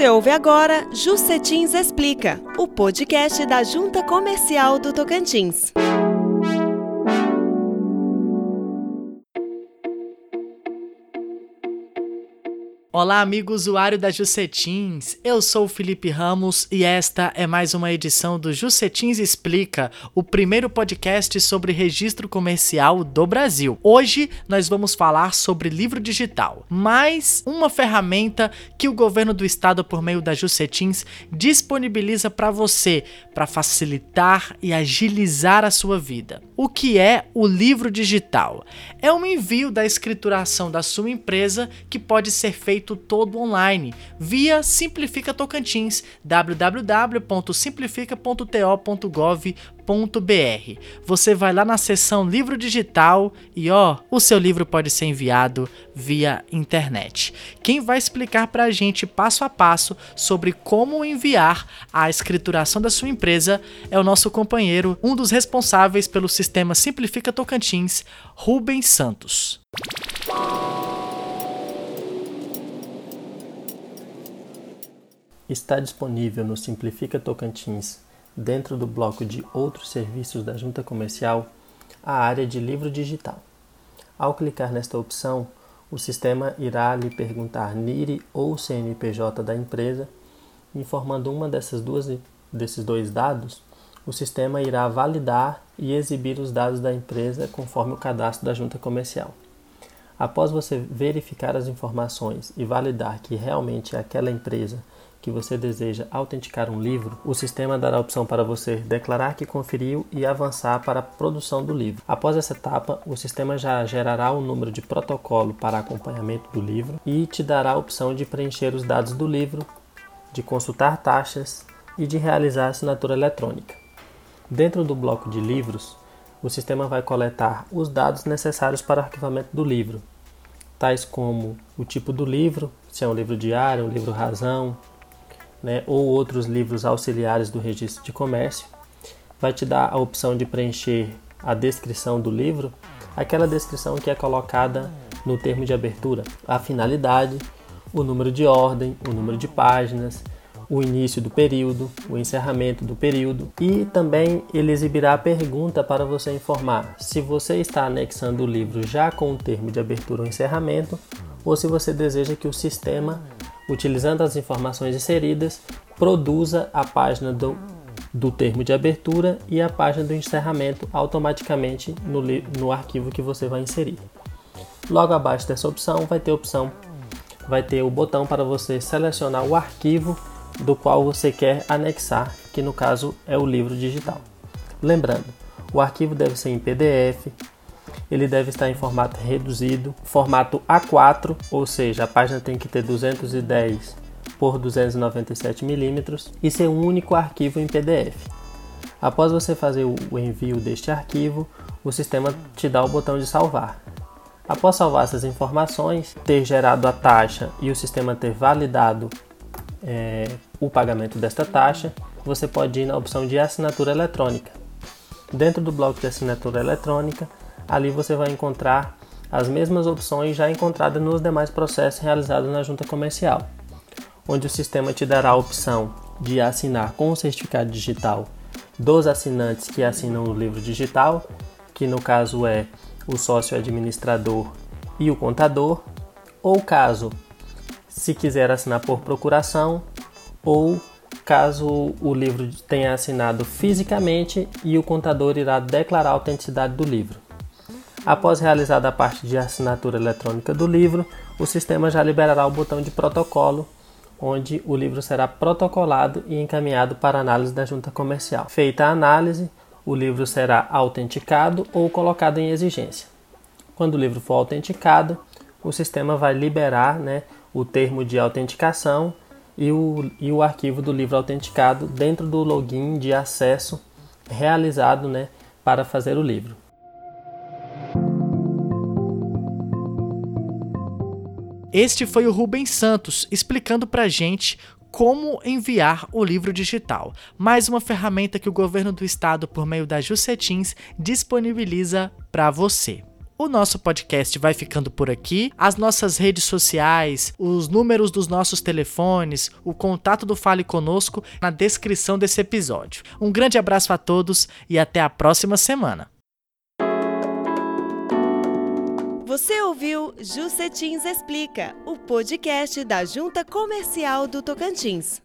Você ouve agora Jucetins Explica, o podcast da Junta Comercial do Tocantins. Olá, amigo usuário da Jucetins. Eu sou o Felipe Ramos e esta é mais uma edição do Jucetins Explica, o primeiro podcast sobre registro comercial do Brasil. Hoje nós vamos falar sobre livro digital, mais uma ferramenta que o governo do estado, por meio da Jucetins, disponibiliza para você para facilitar e agilizar a sua vida. O que é o livro digital? É um envio da escrituração da sua empresa que pode ser feito feito todo online via Simplifica Tocantins, www.simplifica.to.gov.br. Você vai lá na seção livro digital e ó, o seu livro pode ser enviado via internet. Quem vai explicar para a gente passo a passo sobre como enviar a escrituração da sua empresa é o nosso companheiro, um dos responsáveis pelo sistema Simplifica Tocantins, Rubens Santos. Está disponível no Simplifica Tocantins, dentro do bloco de outros serviços da Junta Comercial, a área de livro digital. Ao clicar nesta opção, o sistema irá lhe perguntar NIRI ou CNPJ da empresa. Informando uma dessas duas desses dois dados, o sistema irá validar e exibir os dados da empresa conforme o cadastro da junta comercial. Após você verificar as informações e validar que realmente é aquela empresa que você deseja autenticar um livro, o sistema dará a opção para você declarar que conferiu e avançar para a produção do livro. Após essa etapa, o sistema já gerará um número de protocolo para acompanhamento do livro e te dará a opção de preencher os dados do livro, de consultar taxas e de realizar assinatura eletrônica. Dentro do bloco de livros, o sistema vai coletar os dados necessários para o arquivamento do livro, tais como o tipo do livro, se é um livro diário, um livro razão, né, ou outros livros auxiliares do registro de comércio. Vai te dar a opção de preencher a descrição do livro, aquela descrição que é colocada no termo de abertura, a finalidade, o número de ordem, o número de páginas, o início do período, o encerramento do período e também ele exibirá a pergunta para você informar se você está anexando o livro já com o termo de abertura ou encerramento ou se você deseja que o sistema utilizando as informações inseridas, produza a página do, do termo de abertura e a página do encerramento automaticamente no, no arquivo que você vai inserir. Logo abaixo dessa opção vai ter opção, vai ter o botão para você selecionar o arquivo do qual você quer anexar, que no caso é o livro digital. Lembrando, o arquivo deve ser em PDF, ele deve estar em formato reduzido, formato A4, ou seja, a página tem que ter 210 por 297 milímetros e ser um único arquivo em PDF. Após você fazer o envio deste arquivo, o sistema te dá o botão de salvar. Após salvar essas informações, ter gerado a taxa e o sistema ter validado é, o pagamento desta taxa, você pode ir na opção de assinatura eletrônica. Dentro do bloco de assinatura eletrônica, ali você vai encontrar as mesmas opções já encontradas nos demais processos realizados na junta comercial, onde o sistema te dará a opção de assinar com o certificado digital dos assinantes que assinam o livro digital, que no caso é o sócio administrador e o contador, ou caso se quiser assinar por procuração, ou caso o livro tenha assinado fisicamente e o contador irá declarar a autenticidade do livro. Após realizada a parte de assinatura eletrônica do livro, o sistema já liberará o botão de protocolo, onde o livro será protocolado e encaminhado para análise da junta comercial. Feita a análise, o livro será autenticado ou colocado em exigência. Quando o livro for autenticado, o sistema vai liberar né, o termo de autenticação e o, e o arquivo do livro autenticado dentro do login de acesso realizado né, para fazer o livro. Este foi o Rubens Santos explicando pra gente como enviar o livro digital, mais uma ferramenta que o governo do estado, por meio da Jucetins, disponibiliza para você. O nosso podcast vai ficando por aqui. As nossas redes sociais, os números dos nossos telefones, o contato do Fale Conosco na descrição desse episódio. Um grande abraço a todos e até a próxima semana. Você ouviu Jucetins Explica, o podcast da Junta Comercial do Tocantins.